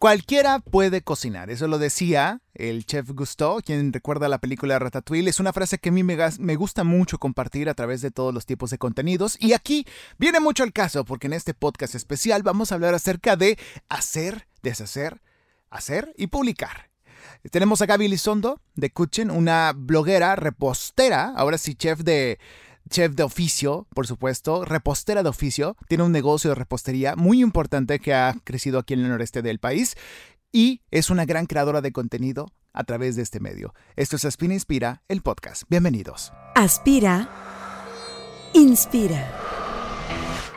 Cualquiera puede cocinar, eso lo decía el chef Gusteau, quien recuerda la película Ratatouille. Es una frase que a mí me, gusta mucho compartir a través de todos los tipos de contenidos. Y aquí viene mucho el caso, porque en este podcast especial vamos a hablar acerca de hacer, deshacer, hacer y publicar. Tenemos a Gaby Lizondo de Kitchen, una bloguera, repostera, ahora sí chef de chef de oficio, por supuesto, repostera de oficio, tiene un negocio de repostería muy importante que ha crecido aquí en el noreste del país y es una gran creadora de contenido a través de este medio. Esto es Aspira Inspira, el podcast. Bienvenidos. Aspira, inspira.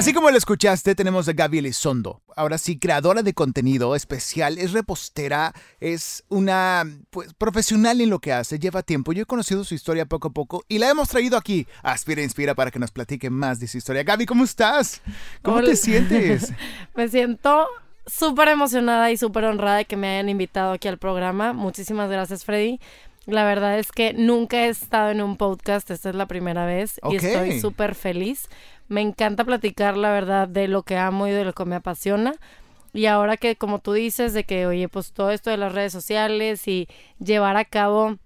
Así como lo escuchaste, tenemos a Gaby Elizondo. Ahora sí, creadora de contenido especial, es repostera, es una pues, profesional en lo que hace, lleva tiempo. Yo he conocido su historia poco a poco y la hemos traído aquí Aspira Inspira para que nos platique más de su historia. Gaby, ¿cómo estás? ¿Cómo te sientes? Me siento súper emocionada y súper honrada de que me hayan invitado aquí al programa. Muchísimas gracias, Freddy. La verdad es que nunca he estado en un podcast, esta es la primera vez y estoy súper feliz me encanta platicar, la verdad, de lo que amo y de lo que me apasiona. Y ahora que, como tú dices, de que, oye, pues todo esto de las redes sociales y llevar a cabo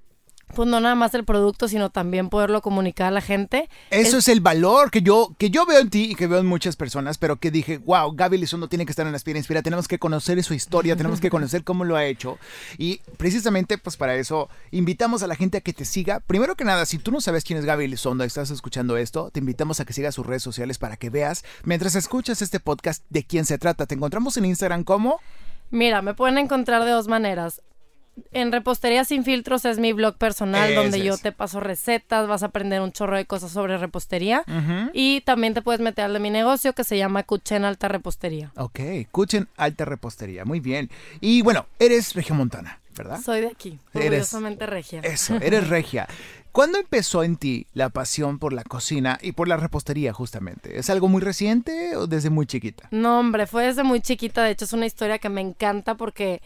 pues no nada más el producto, sino también poderlo comunicar a la gente. Eso es, el valor que yo, que yo veo en ti y que veo en muchas personas, pero que dije, wow, Gaby Lizondo tiene que estar en Aspira Inspira, tenemos que conocer su historia, tenemos que conocer cómo lo ha hecho. Y precisamente, pues para eso, invitamos a la gente a que te siga. Primero que nada, si tú no sabes quién es Gaby Lizondo y estás escuchando esto, te invitamos a que sigas sus redes sociales para que veas, mientras escuchas este podcast, de quién se trata. Te encontramos en Instagram como... Mira, me pueden encontrar de dos maneras en Repostería Sin Filtros es mi blog personal donde yo te paso recetas, vas a aprender un chorro de cosas sobre repostería y también te puedes meter al de mi negocio que se llama Cuchen Alta Repostería. Ok, Cuchen Alta Repostería, muy bien. Y bueno, eres regiomontana, ¿verdad? Soy de aquí, orgullosamente regia. Eso, eres regia. ¿Cuándo empezó en ti la pasión por la cocina y por la repostería justamente? ¿Es algo muy reciente o desde muy chiquita? No, hombre, fue desde muy chiquita. De hecho, es una historia que me encanta porque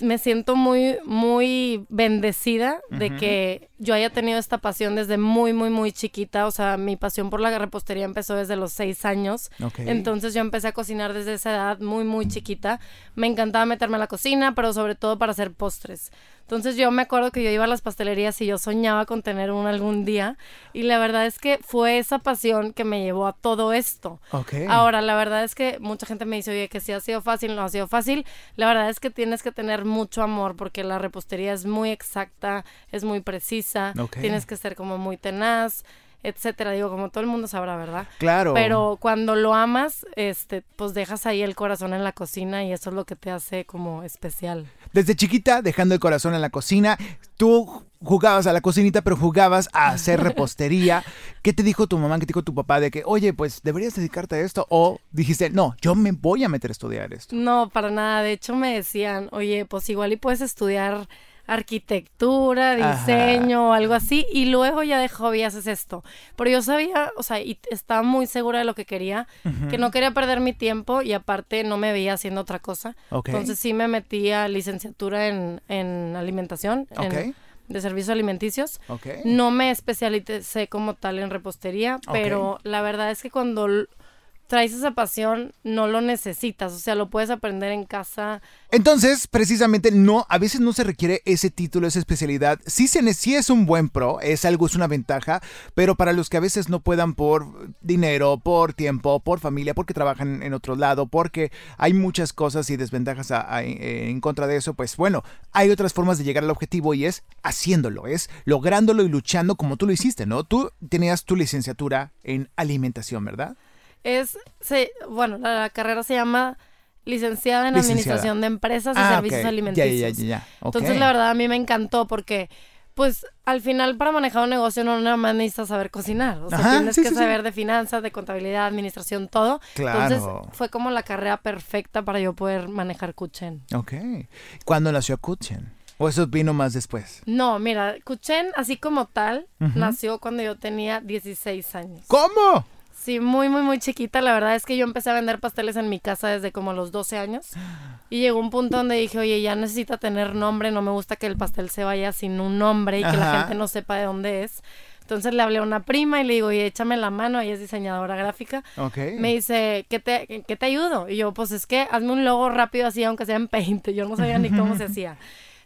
me siento muy, muy bendecida de que yo haya tenido esta pasión desde muy, muy, muy chiquita. O sea, mi pasión por la repostería empezó desde los seis años. Entonces yo empecé a cocinar desde esa edad muy, muy chiquita. Me encantaba meterme a la cocina, pero sobre todo para hacer postres. Entonces yo me acuerdo que yo iba a las pastelerías y yo soñaba con tener uno algún día. Y la verdad es que fue esa pasión que me llevó a todo esto. Ahora, la verdad es que mucha gente me dice, oye, que si ha sido fácil, no ha sido fácil. La verdad es que tienes que tener mucho amor porque la repostería es muy exacta, es muy precisa. Tienes que ser como muy tenaz etcétera. Digo, como todo el mundo sabrá, ¿verdad? Claro. Pero cuando lo amas, este, pues dejas ahí el corazón en la cocina y eso es lo que te hace como especial. Desde chiquita, dejando el corazón en la cocina, tú jugabas a la cocinita, pero jugabas a hacer repostería. ¿Qué te dijo tu mamá, qué te dijo tu papá de que, oye, pues deberías dedicarte a esto? O dijiste, no, yo me voy a meter a estudiar esto. No, para nada. De hecho, me decían, oye, pues igual y puedes estudiar arquitectura, diseño o algo así, y luego ya de hobby haces esto. Pero yo sabía, o sea, y estaba muy segura de lo que quería, que no quería perder mi tiempo y aparte no me veía haciendo otra cosa. Entonces sí me metí a licenciatura en, en alimentación. de servicios alimenticios. No me especialicé como tal en repostería, pero la verdad es que cuando traes esa pasión, no lo necesitas, o sea, lo puedes aprender en casa. Entonces, precisamente, no, a veces no se requiere ese título, esa especialidad. Sí, se, sí es un buen pro, es algo, es una ventaja, pero para los que a veces no puedan por dinero, por tiempo, por familia, porque trabajan en otro lado, porque hay muchas cosas y desventajas en contra de eso, pues bueno, hay otras formas de llegar al objetivo y es haciéndolo, es lográndolo y luchando como tú lo hiciste, ¿no? Tú tenías tu licenciatura en alimentación, ¿verdad? Es, se, bueno, la, carrera se llama licenciada en Administración de Empresas y ah, Servicios Alimenticios. Entonces, la verdad, a mí me encantó porque pues al final para manejar un negocio no nada más necesitas saber cocinar, o sea, Ajá, tienes sí, que sí, sí. saber de finanzas, de contabilidad, administración, todo. Claro. Entonces fue como la carrera perfecta para yo poder manejar Kuchen. Ok. ¿Cuándo nació Kuchen? ¿O eso vino más después? No, mira, Kuchen así como tal nació cuando yo tenía 16 años. ¿Cómo? Sí, muy, muy, muy chiquita. La verdad es que yo empecé a vender pasteles en mi casa desde como los 12 años. Y llegó un punto donde dije, oye, ya necesita tener nombre. No me gusta que el pastel se vaya sin un nombre y que la gente no sepa de dónde es. Entonces le hablé a una prima y le digo, oye, échame la mano. Ella es diseñadora gráfica. Ok. Me dice, ¿qué te, ¿qué te ayudo? Y yo, pues es que hazme un logo rápido así, aunque sea en Paint. Yo no sabía ni cómo se hacía.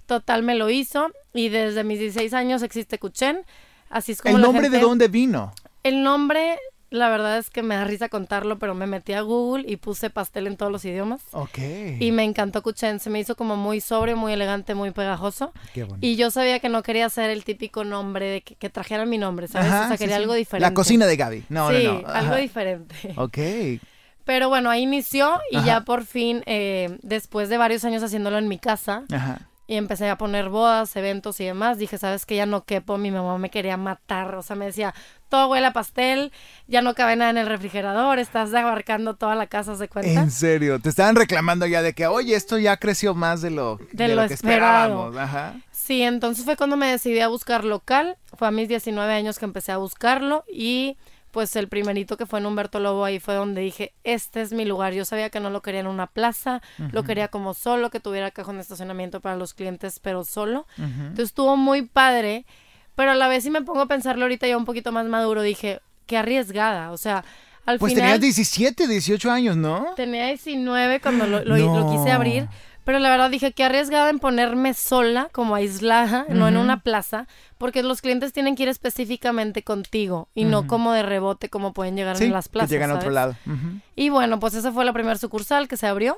Total, me lo hizo. Y desde mis 16 años existe Kuchen. Así es como ¿El la nombre de dónde vino? el nombre, la verdad es que me da risa contarlo, pero me metí a Google y puse pastel en todos los idiomas. Ok. Y me encantó Kuchen, se me hizo como muy sobrio, muy elegante, muy pegajoso. Qué bonito. Y yo sabía que no quería ser el típico nombre, de que, que trajera mi nombre, ¿sabes? Ajá, o sea, quería sí. algo diferente. La cocina de Gaby. No, sí, no, no. algo diferente. Ok. Pero bueno, ahí inició y Ajá. ya por fin, eh, después de varios años haciéndolo en mi casa, Ajá. y empecé a poner bodas, eventos y demás. Dije, ¿sabes que Ya no quepo, mi mamá me quería matar. O sea, me decía, todo huele a pastel, ya no cabe nada en el refrigerador, estás abarcando toda la casa, ¿se cuenta? En serio, te estaban reclamando ya de que, oye, esto ya creció más de lo, De de lo lo que esperado. esperábamos. Ajá. Sí, entonces fue cuando me decidí a buscar local. Fue a mis 19 años que empecé a buscarlo y pues el primerito que fue en Humberto Lobo ahí fue donde dije, este es mi lugar. Yo sabía que no lo quería en una plaza, lo quería como solo, que tuviera cajón de estacionamiento para los clientes, pero solo. Entonces estuvo muy padre, pero a la vez si me pongo a pensarlo ahorita ya un poquito más maduro, dije, qué arriesgada. O sea, al Pues final tenías 17, 18 años, ¿no? tenía 19 cuando lo, lo- No. lo quise abrir, pero la verdad dije que arriesgada en ponerme sola, como aislada, no en una plaza, porque los clientes tienen que ir específicamente contigo y no como de rebote como pueden llegar Sí, en las plazas. que llegan a otro lado. Y bueno, pues esa fue la primera sucursal que se abrió.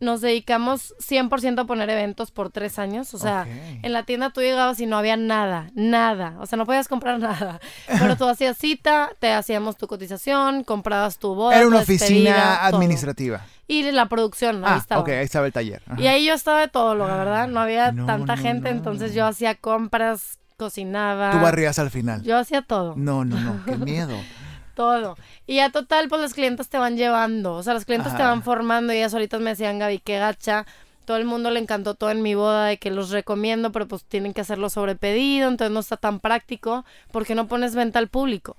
Nos dedicamos 100% a poner eventos por tres años. O sea, en la tienda tú llegabas y no había nada, nada. O sea, no podías comprar nada. Pero tú hacías cita, te hacíamos tu cotización, comprabas tu boda. Era una oficina todo. administrativa. Y la producción, ahí Ah, estaba. ok, ahí estaba el taller. Ajá. Y ahí yo estaba de todo, lo verdad. No había No, tanta no, gente, entonces yo hacía compras, cocinaba. Tú barrías al final. Yo hacía todo. No, no, no, qué miedo. Todo. Y a total, pues los clientes te van llevando. O sea, los clientes te Ajá. van formando y ellas solitas me decían, Gaby, qué gacha. Todo el mundo le encantó todo en mi boda de que los recomiendo, pero pues tienen que hacerlo sobre pedido, entonces no está tan práctico porque no pones venta al público.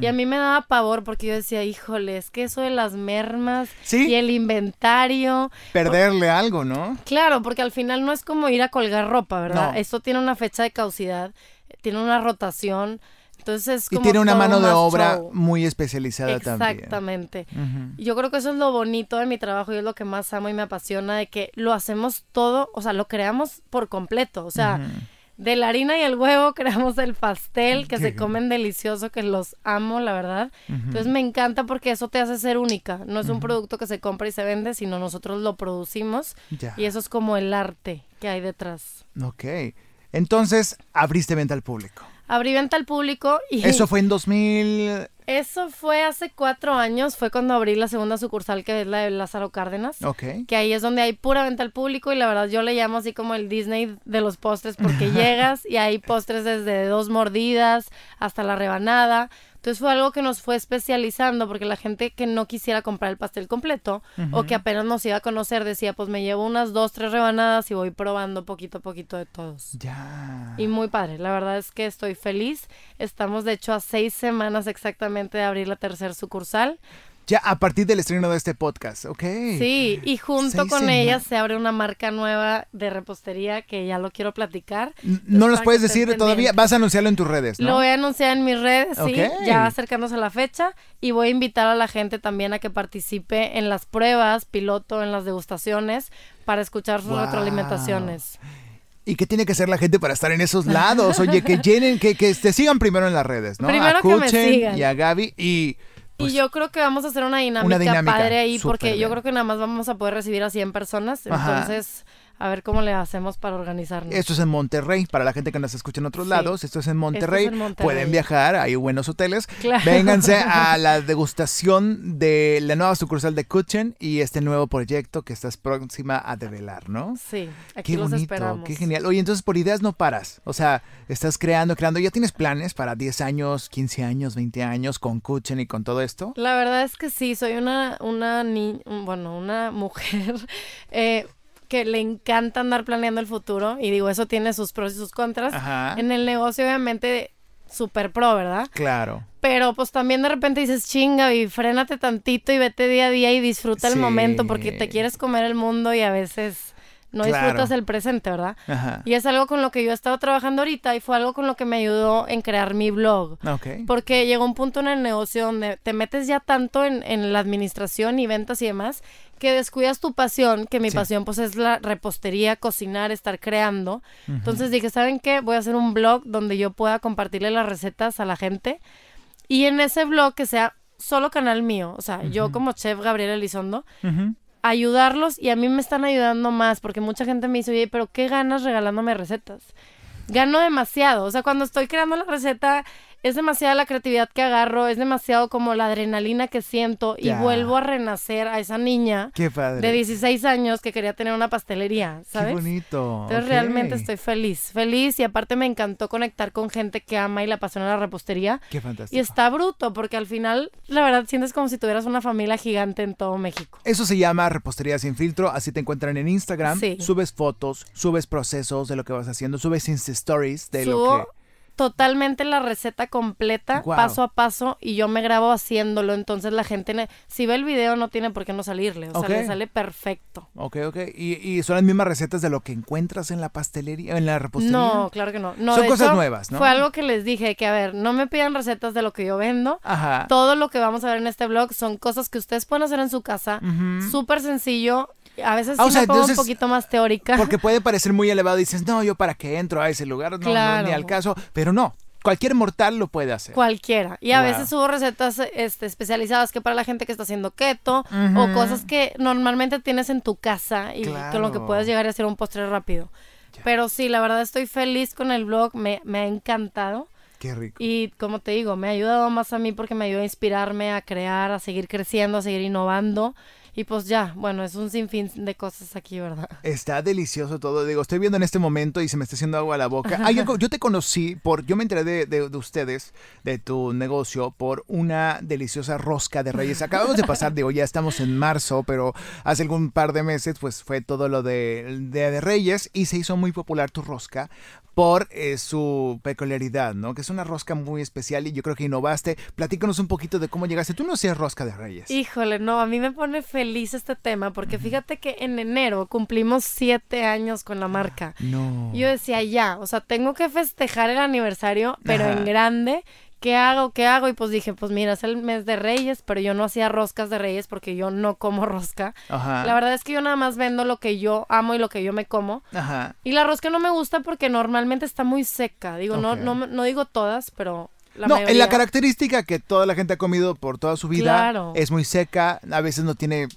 Y a mí me daba pavor porque yo decía, híjole, es que eso de las mermas Sí. y el inventario. Perderle algo, ¿no? Claro, porque al final no es como ir a colgar ropa, ¿verdad? No. Esto tiene una fecha de caducidad, tiene una rotación, entonces es Y como tiene una mano de obra show. muy especializada también. Exactamente. Yo creo que eso es lo bonito de mi trabajo y es lo que más amo y me apasiona de que lo hacemos todo, o sea, lo creamos por completo, o sea, de la harina y el huevo creamos el pastel que se comen delicioso, que los amo, la verdad. Entonces me encanta porque eso te hace ser única, no es un producto que se compra y se vende, sino nosotros lo producimos Ya. y eso es como el arte que hay detrás. Ok. Entonces, abriste venta al público. Abrí venta al público y Eso fue en 2000... eso fue hace cuatro años, fue cuando abrí la segunda sucursal que es la de Lázaro Cárdenas. Ok. que ahí es donde hay pura venta al público y la verdad yo le llamo así como el Disney de los postres porque llegas y hay postres desde dos mordidas hasta la rebanada. Entonces fue algo que nos fue especializando porque la gente que no quisiera comprar el pastel completo o que apenas nos iba a conocer decía pues me llevo unas dos, tres rebanadas y voy probando poquito a poquito de todos. Ya. Y muy padre, la verdad es que estoy feliz. Estamos de hecho a seis semanas exactamente de abrir la tercera sucursal. Ya a partir del estreno de este podcast, ok. Sí, y junto Seis con ella se abre una marca nueva de repostería que ya lo quiero platicar. N- Entonces, No nos puedes decir todavía, vas a anunciarlo en tus redes, ¿no? Lo voy a anunciar en mis redes, sí, ya acercándose a la fecha. Y voy a invitar a la gente también a que participe en las pruebas, piloto, en las degustaciones, para escuchar sus Wow. retroalimentaciones. ¿Y qué tiene que hacer la gente para estar en esos lados? Oye, que llenen, que, que te sigan primero en las redes, ¿no? Primero a que me Kuchen sigan. y a Gaby y... pues, y yo creo que vamos a hacer una dinámica, dinámica, padre ahí, porque bien. yo creo que nada más vamos a poder recibir a 100 personas. Ajá. Entonces, a ver cómo le hacemos para organizarnos. Esto es en Monterrey, para la gente que nos escucha en otros Sí. lados, esto es en Monterrey. en Monterrey. Pueden viajar, hay buenos hoteles. Claro. Vénganse a la degustación de la nueva sucursal de Kutchen y este nuevo proyecto que estás próxima a develar, ¿no? Sí, aquí Qué los bonito, esperamos. qué genial. Oye, entonces por ideas no paras. O sea, estás creando, creando. ¿Ya tienes planes para 10 años, 15 años, 20 años con Kutchen y con todo esto? La verdad es que sí, soy una, una ni bueno, una mujer eh, que le encanta andar planeando el futuro y digo, eso tiene sus pros y sus contras. Ajá. En el negocio, obviamente, super pro, ¿verdad? Claro. Pero pues también de repente dices, chinga, y frénate tantito y vete día a día y disfruta Sí. el momento porque te quieres comer el mundo y a veces no Claro. disfrutas el presente, ¿verdad? Ajá. Y es algo con lo que yo he estado trabajando ahorita y fue algo con lo que me ayudó en crear mi blog. Ok. Porque llegó un punto en el negocio donde te metes ya tanto en, en la administración y ventas y demás que descuidas tu pasión, que mi Sí. pasión pues es la repostería, cocinar, estar creando. Entonces dije, ¿saben qué? Voy a hacer un blog donde yo pueda compartirle las recetas a la gente y en ese blog que sea solo canal mío, o sea, yo como chef Gabriela Elizondo. Ayudarlos y a mí me están ayudando más porque mucha gente me dice, oye, pero ¿qué ganas regalándome recetas? Gano demasiado, o sea, cuando estoy creando la receta es demasiada la creatividad que agarro, es demasiado como la adrenalina que siento y vuelvo a renacer a esa niña Qué padre. de 16 años que quería tener una pastelería, ¿sabes? Qué bonito. Entonces realmente estoy feliz, feliz y aparte me encantó conectar con gente que ama y la apasiona la repostería. Qué fantástico. Y está bruto porque al final, la verdad, sientes como si tuvieras una familia gigante en todo México. Eso se llama repostería sin filtro, así te encuentran en Instagram. Sí. Subes fotos, subes procesos de lo que vas haciendo, subes Insta Stories de Subo lo que... totalmente la receta completa, paso a paso, y yo me grabo haciéndolo. Entonces la gente, si ve el video, no tiene por qué no salirle. O sea, le sale perfecto. Ok, ok. ¿Y, y son las mismas recetas de lo que encuentras en la pastelería, en la repostería? No, claro que no. no Son cosas hecho, nuevas, ¿no? Fue algo que les dije, que a ver, no me pidan recetas de lo que yo vendo. Ajá. Todo lo que vamos a ver en este blog son cosas que ustedes pueden hacer en su casa. Súper sencillo. A veces Ah, sí o sea, me pongo entonces- un poquito más teórica. Porque puede parecer muy elevado y dices, no, yo para qué entro a ese lugar, no, no, Claro. ni al caso. Pero no, cualquier mortal lo puede hacer. Cualquiera. Y a Wow. veces hubo recetas este, especializadas que para la gente que está haciendo keto o cosas que normalmente tienes en tu casa y con lo que puedes llegar a hacer un postre rápido. Pero sí, la verdad estoy feliz con el blog, me, me ha encantado. Qué rico. Y como te digo, me ha ayudado más a mí porque me ayuda a inspirarme, a crear, a seguir creciendo, a seguir innovando. Y pues ya, bueno, es un sinfín de cosas aquí, ¿verdad? Está delicioso todo. Digo, estoy viendo en este momento y se me está haciendo agua a la boca. Hay algo- yo te conocí por, yo me enteré de, de- de ustedes, de tu negocio, por una deliciosa rosca de reyes. Acabamos de pasar, digo, ya estamos en marzo, pero hace algún par de meses, pues fue todo lo de, de, de reyes y se hizo muy popular tu rosca por eh, su peculiaridad, ¿no? Que es una rosca muy especial y yo creo que innovaste. Platícanos un poquito de cómo llegaste. Tú no hacías rosca de reyes. Híjole, no, a mí me pone feliz este tema porque fíjate que en enero cumplimos siete años con la marca. No. Yo decía, ya, o sea, tengo que festejar el aniversario, pero Ajá. en grande. ¿Qué hago? ¿Qué hago? Y pues dije, pues mira, es el mes de Reyes, pero yo no hacía roscas de Reyes porque yo no como rosca. Ajá. La verdad es que yo nada más vendo lo que yo amo y lo que yo me como. Ajá. Y la rosca no me gusta porque normalmente está muy seca. Digo, Ok. no, no, no digo todas, pero la no, en la característica que toda la gente ha comido por toda su vida Claro. es muy seca, a veces no tiene eh,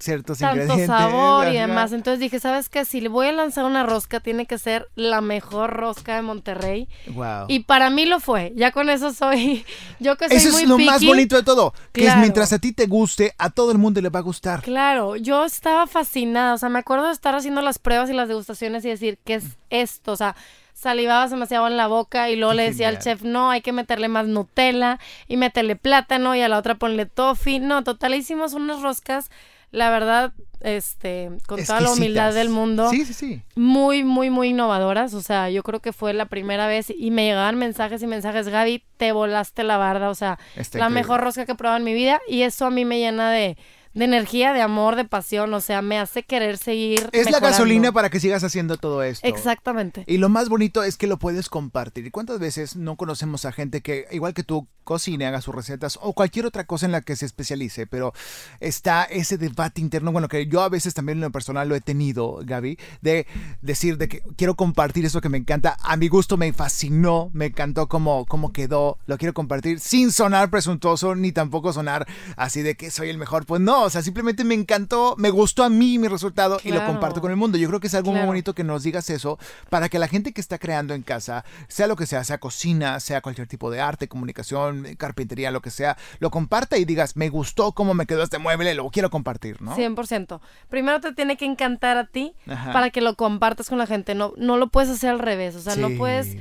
ciertos tanto ingredientes. sabor y demás. Entonces dije, ¿sabes qué? Si le voy a lanzar una rosca, tiene que ser la mejor rosca de Monterrey. Wow. Y para mí lo fue. Ya con eso soy. Yo que soy Eso muy es lo más bonito de todo, que es mientras a ti te guste, a todo el mundo le va a gustar. Claro, yo estaba fascinada. O sea, me acuerdo de estar haciendo las pruebas y las degustaciones y decir, ¿qué es esto? O sea, salivabas demasiado en la boca y luego le decía al chef, no, hay que meterle más Nutella y meterle plátano y a la otra ponle toffee. No, total, hicimos unas roscas, la verdad, este, con toda la humildad del mundo. Sí, sí, sí. muy, muy, muy innovadoras. O sea, yo creo que fue la primera vez y me llegaban mensajes y mensajes, Gaby, te volaste la barda. O sea, la mejor rosca que he probado en mi vida y eso a mí me llena de, de energía, de amor, de pasión. O sea, me hace querer seguir. Es la gasolina para que sigas haciendo todo esto. Exactamente. Y lo más bonito es que lo puedes compartir. ¿Y cuántas veces no conocemos a gente que, igual que tú, cocine, haga sus recetas o cualquier otra cosa en la que se especialice? Pero está ese debate interno, bueno, que yo a veces también en lo personal lo he tenido, Gaby, de decir de que quiero compartir eso que me encanta. A mi gusto me fascinó, me encantó cómo, cómo quedó, lo quiero compartir sin sonar presuntuoso ni tampoco sonar así de que soy el mejor. Pues no, o sea, simplemente me encantó, me gustó a mí mi resultado y lo comparto con el mundo. Yo creo que es algo muy bonito que nos digas eso para que la gente que está creando en casa, sea lo que sea, sea cocina, sea cualquier tipo de arte, comunicación, carpintería, lo que sea, lo comparta y digas, me gustó cómo me quedó este mueble, lo quiero compartir, ¿no? 100%. Primero te tiene que encantar a ti Ajá. para que lo compartas con la gente. No, no lo puedes hacer al revés. O sea, no puedes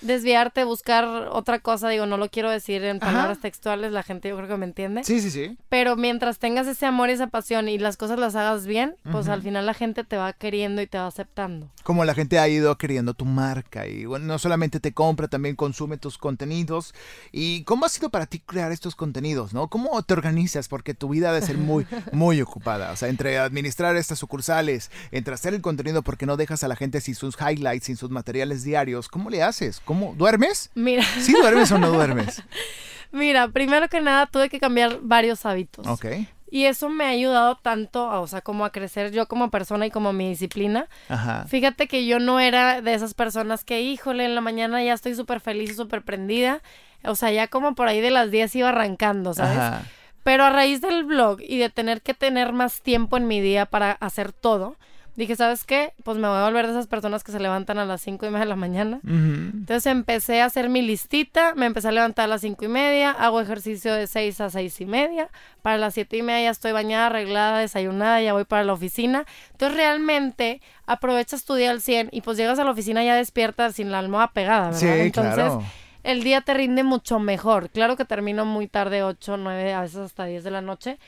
desviarte, buscar otra cosa. Digo, no lo quiero decir en Ajá. palabras textuales. La gente yo creo que me entiende. Sí, sí, sí. Pero mientras tengas ese amor y esa pasión y las cosas las hagas bien, pues al final la gente te va queriendo y te va aceptando. Como la gente ha ido queriendo tu marca y bueno, no solamente te compra, también consume tus contenidos. ¿Y cómo ha sido para ti crear estos contenidos, no? ¿Cómo te organizas? Porque tu vida ha de ser muy, muy ocupada. O sea, entre administrar estas sucursales, entre hacer el contenido porque no dejas a la gente sin sus highlights, sin sus materiales diarios, ¿cómo le haces? ¿Cómo? ¿Duermes? Mira, ¿Sí duermes o no duermes? mira, primero que nada tuve que cambiar varios hábitos. Ok. Y eso me ha ayudado tanto, a- o sea, como a crecer yo como persona y como mi disciplina. Ajá. Fíjate que yo no era de esas personas que, híjole, en la mañana ya estoy súper feliz y súper prendida. O sea, ya como por ahí de las 10 iba arrancando, ¿sabes? Ajá. Pero a raíz del blog y de tener que tener más tiempo en mi día para hacer todo, dije, ¿sabes qué? Pues me voy a volver de esas personas que se levantan a las 5 y media de la mañana. Entonces empecé a hacer mi listita, me empecé a levantar a las cinco y media, hago ejercicio de 6 a seis y media, para las siete y media ya estoy bañada, arreglada, desayunada, ya voy para la oficina. Entonces realmente aprovechas tu día al 100 y pues llegas a la oficina ya despierta sin la almohada pegada, ¿verdad? Sí, Entonces claro. el día te rinde mucho mejor. Claro que termino muy tarde, 8, 9, a veces hasta 10 de la noche,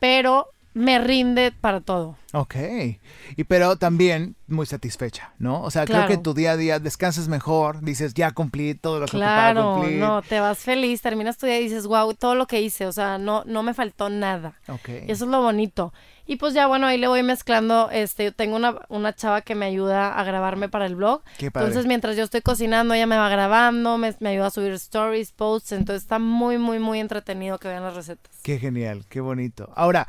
pero me rinde para todo. Ok. Y pero también muy satisfecha, ¿no? O sea, creo que tu día a día descansas mejor, dices, ya cumplí todo lo que ocupaba Claro, cumplir. no, te vas feliz, terminas tu día y dices, wow, todo lo que hice, o sea, no, no me faltó nada. Ok. Y eso es lo bonito. Y pues ya, bueno, ahí le voy mezclando, este, yo tengo una, una chava que me ayuda a grabarme para el blog. Qué padre. Entonces, mientras yo estoy cocinando, ella me va grabando, me, me ayuda a subir stories, posts, entonces está muy, muy, muy entretenido que vean las recetas. Qué genial, qué bonito. Ahora,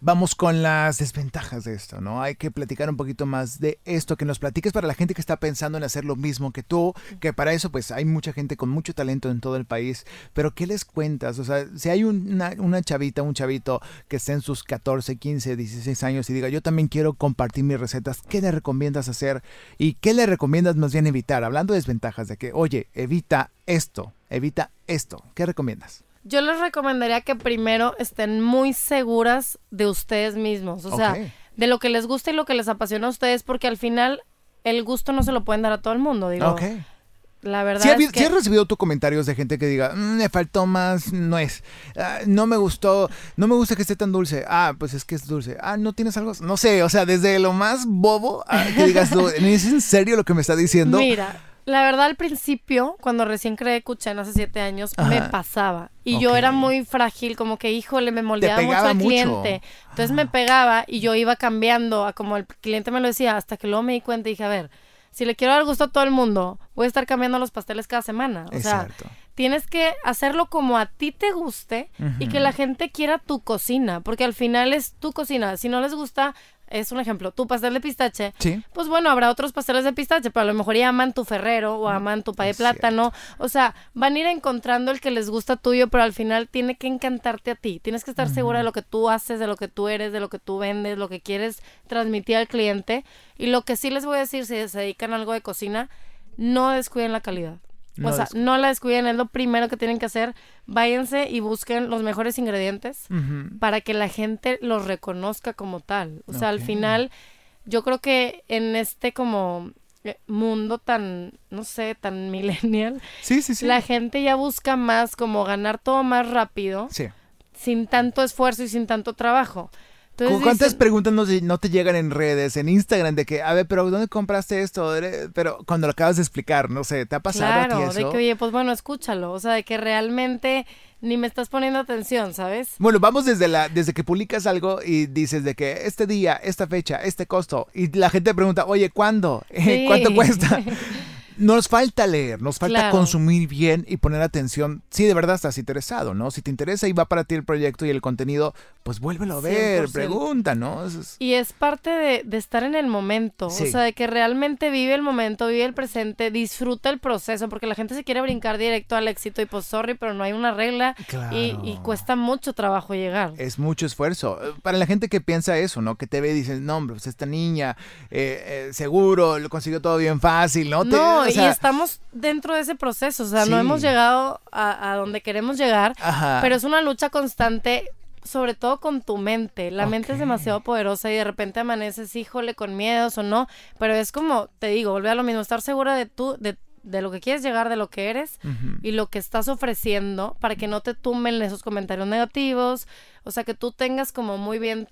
vamos con las desventajas de esto, ¿no? Hay que platicar un poquito más de esto, que nos platiques para la gente que está pensando en hacer lo mismo que tú, que para eso pues hay mucha gente con mucho talento en todo el país, pero ¿qué les cuentas? O sea, si hay una, una chavita, un chavito que esté en sus 14, 15, 16 años y diga, yo también quiero compartir mis recetas, ¿qué le recomiendas hacer? ¿Y qué le recomiendas más bien evitar? Hablando de desventajas, de que, oye, evita esto, evita esto, ¿qué recomiendas? Yo les recomendaría que primero estén muy seguras de ustedes mismos, o sea, de lo que les gusta y lo que les apasiona a ustedes, porque al final el gusto no se lo pueden dar a todo el mundo, digo. Ok. La verdad ¿Sí, ha es que... sí has recibido tú comentarios de gente que diga, "Mm, me faltó más nuez, Ah, no me gustó, no me gusta que esté tan dulce, ah, pues es que es dulce, ah, no tienes algo, no sé, o sea, desde lo más bobo a que digas, "No, ¿es en serio lo que me está diciendo? Mira, la verdad al principio, cuando recién creé Cuchen hace siete años, me pasaba. Y yo era muy frágil, como que, híjole, me moldeaba mucho al mucho. cliente. Entonces me pegaba y yo iba cambiando a como el cliente me lo decía, hasta que luego me di cuenta y dije, a ver, si le quiero dar gusto a todo el mundo, voy a estar cambiando los pasteles cada semana. O sea, tienes que hacerlo como a ti te guste y que la gente quiera tu cocina, porque al final es tu cocina. Si no les gusta, es un ejemplo, tu pastel de pistache, Sí. pues bueno, habrá otros pasteles de pistache, pero a lo mejor ya aman tu ferrero o aman tu pay de plátano. O sea, van a ir encontrando el que les gusta tuyo, pero al final tiene que encantarte a ti. Tienes que estar segura de lo que tú haces, de lo que tú eres, de lo que tú vendes, lo que quieres transmitir al cliente. Y lo que sí les voy a decir, si se dedican a algo de cocina, no descuiden la calidad. No o sea, no la descuiden, es lo primero que tienen que hacer. Váyanse y busquen los mejores ingredientes para que la gente los reconozca como tal. O sea, al final, yo creo que en este como eh, mundo tan, no sé, tan millennial, Sí, sí, sí. la gente ya busca más como ganar todo más rápido, Sí. sin tanto esfuerzo y sin tanto trabajo. Entonces ¿Cu- ¿Cuántas dicen- preguntas no, no te llegan en redes, en Instagram, de que, a ver, pero ¿dónde compraste esto? Pero cuando lo acabas de explicar, no sé, ¿te ha pasado a ti Claro, eso? de que, oye, pues bueno, escúchalo. O sea, de que realmente ni me estás poniendo atención, ¿sabes? Bueno, vamos desde la desde que publicas algo y dices de que este día, esta fecha, este costo y la gente pregunta, "Oye, ¿cuándo? Sí. ¿Cuánto cuesta?" nos falta leer, nos falta consumir bien y poner atención. Si de verdad estás interesado, ¿no? Si te interesa y va para ti el proyecto y el contenido, pues vuélvelo a ver, pregunta, ¿no? Y es parte de, estar en el momento, o sea, de que realmente vive el momento, vive el presente, disfruta el proceso, porque la gente se quiere brincar directo al éxito y pues sorry, pero no hay una regla y, cuesta mucho trabajo llegar. Es mucho esfuerzo. Para la gente que piensa eso, ¿no? Que te ve y dice, no, hombre, pues esta niña, eh, eh, seguro, lo consiguió todo bien fácil, ¿no? No, y estamos dentro de ese proceso, o sea, no hemos llegado a, donde queremos llegar, pero es una lucha constante sobre todo con tu mente. La mente es demasiado poderosa y de repente amaneces, híjole, con miedos o no. Pero es como, te digo, volver a lo mismo, estar segura de tú, de, de lo que quieres llegar, de lo que eres y lo que estás ofreciendo para que no te tumben esos comentarios negativos. O sea, que tú tengas como muy bien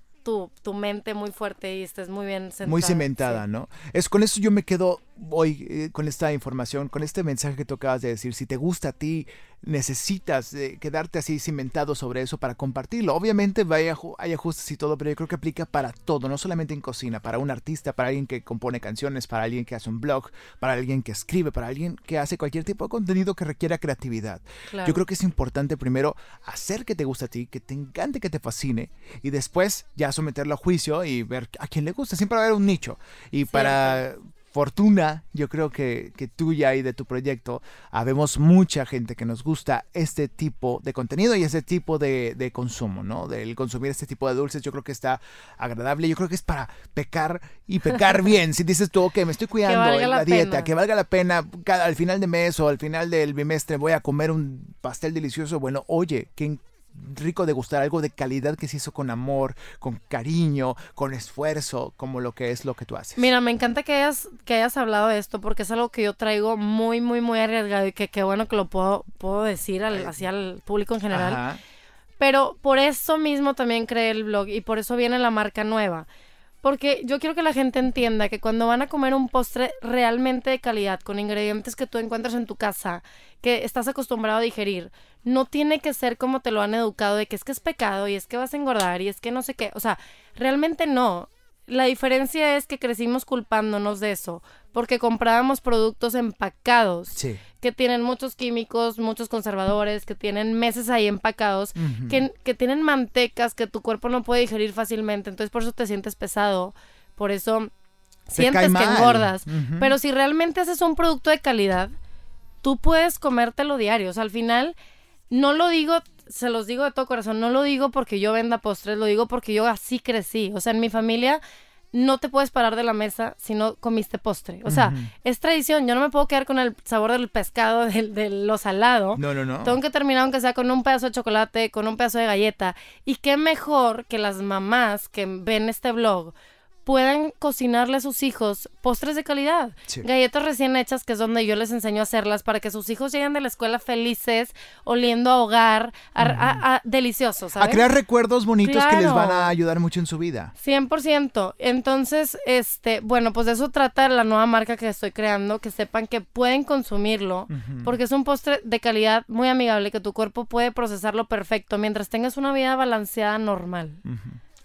tu, mente muy fuerte y estés muy bien sentada. Muy cimentada, ¿no? Es con eso yo me quedo hoy eh, con esta información, con este mensaje que tú acabas de decir. Si te gusta a ti, necesitas eh, quedarte así cimentado sobre eso para compartirlo. Obviamente hay, hay ajustes y todo, pero yo creo que aplica para todo, no solamente en cocina, para un artista, para alguien que compone canciones, para alguien que hace un blog, para alguien que escribe, para alguien que hace cualquier tipo de contenido que requiera creatividad. Yo creo que es importante primero hacer que te guste a ti, que te encante, que te fascine y después ya someterlo a juicio y ver a quién le gusta. Siempre va a haber un nicho. Y para fortuna, yo creo que, que tuya y de tu proyecto, habemos mucha gente que nos gusta este tipo de contenido y este tipo de, de, consumo, ¿no? Del consumir este tipo de dulces, yo creo que está agradable. Yo creo que es para pecar y pecar bien. Si dices tú, ok, me estoy cuidando en la, dieta, que valga la pena, cada, al final de mes o al final del bimestre voy a comer un pastel delicioso, bueno, oye, qué rico de gustar algo de calidad que se hizo con amor, con cariño, con esfuerzo, como lo que es lo que tú haces. Mira, me encanta que hayas, que hayas hablado de esto porque es algo que yo traigo muy, muy, muy arriesgado y que qué bueno que lo puedo, puedo decir al, hacia el público en general. Pero por eso mismo también creé el blog y por eso viene la marca nueva. Porque yo quiero que la gente entienda que cuando van a comer un postre realmente de calidad, con ingredientes que tú encuentras en tu casa, que estás acostumbrado a digerir, no tiene que ser como te lo han educado de que es que es pecado y es que vas a engordar y es que no sé qué. O sea, realmente no. La diferencia es que crecimos culpándonos de eso, porque comprábamos productos empacados, que tienen muchos químicos, muchos conservadores, que tienen meses ahí empacados, que, que, tienen mantecas que tu cuerpo no puede digerir fácilmente, entonces por eso te sientes pesado, por eso sientes que engordas. Pero si realmente haces un producto de calidad, tú puedes comértelo diario, o sea, al final no lo digo, se los digo de todo corazón, no lo digo porque yo venda postres, lo digo porque yo así crecí. O sea, en mi familia no te puedes parar de la mesa si no comiste postre. O sea, es tradición. Yo no me puedo quedar con el sabor del pescado, de, lo salado. No, no, no. Tengo que terminar aunque sea con un pedazo de chocolate, con un pedazo de galleta. Y qué mejor que las mamás que ven este blog puedan cocinarle a sus hijos postres de calidad. Galletas recién hechas, que es donde yo les enseño a hacerlas para que sus hijos lleguen de la escuela felices, oliendo a hogar, a, deliciosos. A crear recuerdos bonitos que les van a ayudar mucho en su vida. 100%. Entonces, este, bueno, pues de eso trata la nueva marca que estoy creando, que sepan que pueden consumirlo, porque es un postre de calidad muy amigable, que tu cuerpo puede procesarlo perfecto mientras tengas una vida balanceada normal.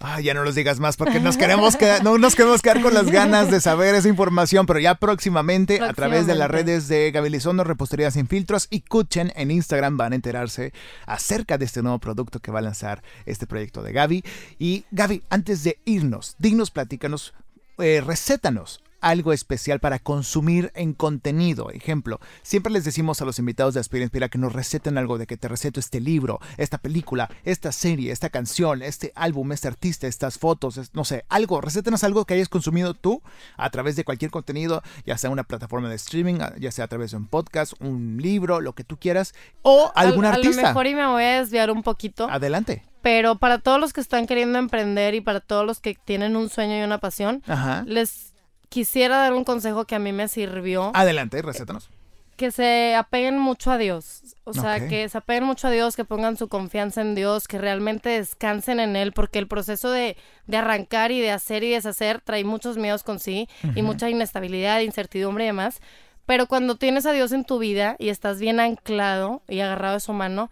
Ah, ya no los digas más porque nos queremos quedar, no nos queremos quedar con las ganas de saber esa información, pero ya próximamente, a través de las redes de Gaby Lizondo, Repostería Sin Filtros y Kuchen en Instagram van a enterarse acerca de este nuevo producto que va a lanzar este proyecto de Gaby. Y Gaby, antes de irnos, dignos, platícanos, eh, recétanos algo especial para consumir en contenido. Ejemplo, siempre les decimos a los invitados de Aspira Inspira que nos receten algo de que te receto este libro, esta película, esta serie, esta canción, este álbum, este artista, estas fotos, no sé, algo, recétenos algo que hayas consumido tú a través de cualquier contenido, ya sea una plataforma de streaming, ya sea a través de un podcast, un libro, lo que tú quieras, o algún artista. A lo mejor y me voy a desviar un poquito. Adelante. Pero para todos los que están queriendo emprender y para todos los que tienen un sueño y una pasión, les quisiera dar un consejo que a mí me sirvió. Adelante, recétanos. Que se apeguen mucho a Dios. O sea, que se apeguen mucho a Dios, que pongan su confianza en Dios, que realmente descansen en Él, porque el proceso de, de arrancar y de hacer y deshacer trae muchos miedos con sí y mucha inestabilidad, incertidumbre y demás. Pero cuando tienes a Dios en tu vida y estás bien anclado y agarrado de su mano,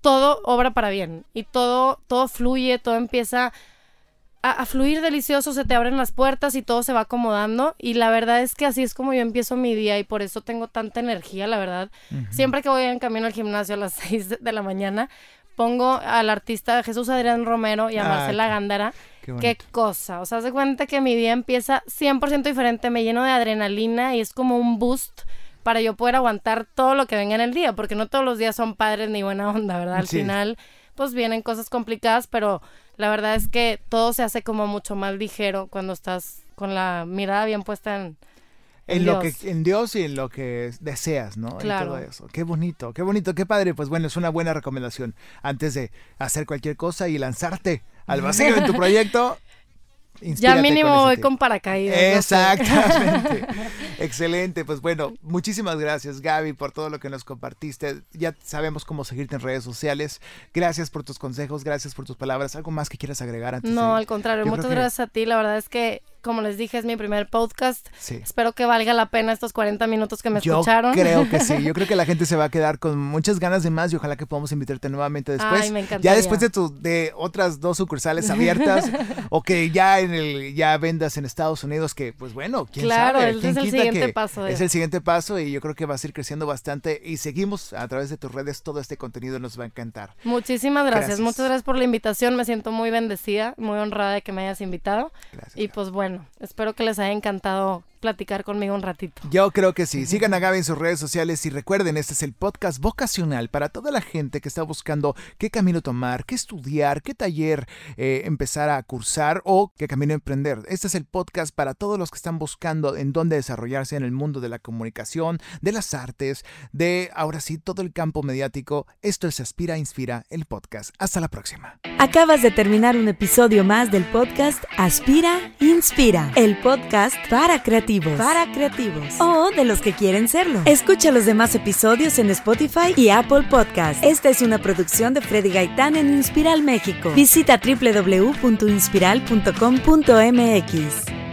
todo obra para bien y todo, todo fluye, todo empieza a, fluir delicioso, se te abren las puertas y todo se va acomodando. Y la verdad es que así es como yo empiezo mi día y por eso tengo tanta energía, la verdad. Siempre que voy en camino al gimnasio a las 6 de la mañana, pongo al artista Jesús Adrián Romero y a Marcela Gándara. Qué, cosa. O sea, se cuenta que mi día empieza 100% diferente, me lleno de adrenalina y es como un boost para yo poder aguantar todo lo que venga en el día, porque no todos los días son padres ni buena onda, ¿verdad? Al final, pues vienen cosas complicadas, pero la verdad es que todo se hace como mucho más ligero cuando estás con la mirada bien puesta en, en, lo que en Dios y en lo que deseas, ¿no? Claro. todo eso. Qué bonito, qué bonito, qué padre. Pues bueno, es una buena recomendación antes de hacer cualquier cosa y lanzarte al vacío en tu proyecto ya mínimo voy con paracaídas. Exactamente. Excelente. Pues bueno, muchísimas gracias Gaby por todo lo que nos compartiste. Ya sabemos cómo seguirte en redes sociales. Gracias por tus consejos, gracias por tus palabras. ¿Algo más que quieras agregar antes? No, al contrario. Muchas gracias a ti. La verdad es que como les dije, es mi primer podcast. Espero que valga la pena estos 40 minutos que me Yo escucharon. Creo que sí. Yo creo que la gente se va a quedar con muchas ganas de más y ojalá que podamos invitarte nuevamente después. Ay, me ya después de tu, de otras dos sucursales abiertas o que ya en el ya vendas en Estados Unidos que pues bueno, quién claro, sabe. Claro, es el siguiente paso. Es el siguiente paso y yo creo que vas a ir creciendo bastante y seguimos a través de tus redes todo este contenido nos va a encantar. Muchísimas gracias. Muchas gracias por la invitación. Me siento muy bendecida, muy honrada de que me hayas invitado. Gracias. Y pues bueno, espero que les haya encantado platicar conmigo un ratito. Yo creo que sí. Sigan a Gaby en sus redes sociales y recuerden, este es el podcast vocacional para toda la gente que está buscando qué camino tomar, qué estudiar, qué taller eh, empezar a cursar o qué camino emprender. Este es el podcast para todos los que están buscando en dónde desarrollarse en el mundo de la comunicación, de las artes, de ahora sí todo el campo mediático. Esto es Aspira Inspira, el podcast. Hasta la próxima. Acabas de terminar un episodio más del podcast Aspira Inspira, el podcast para creativos para creativos o de los que quieren serlo. Escucha los demás episodios en Spotify y Apple Podcast. Esta es una producción de Freddy Gaitán en Inspiral México. Visita www.inspiral.com.mx.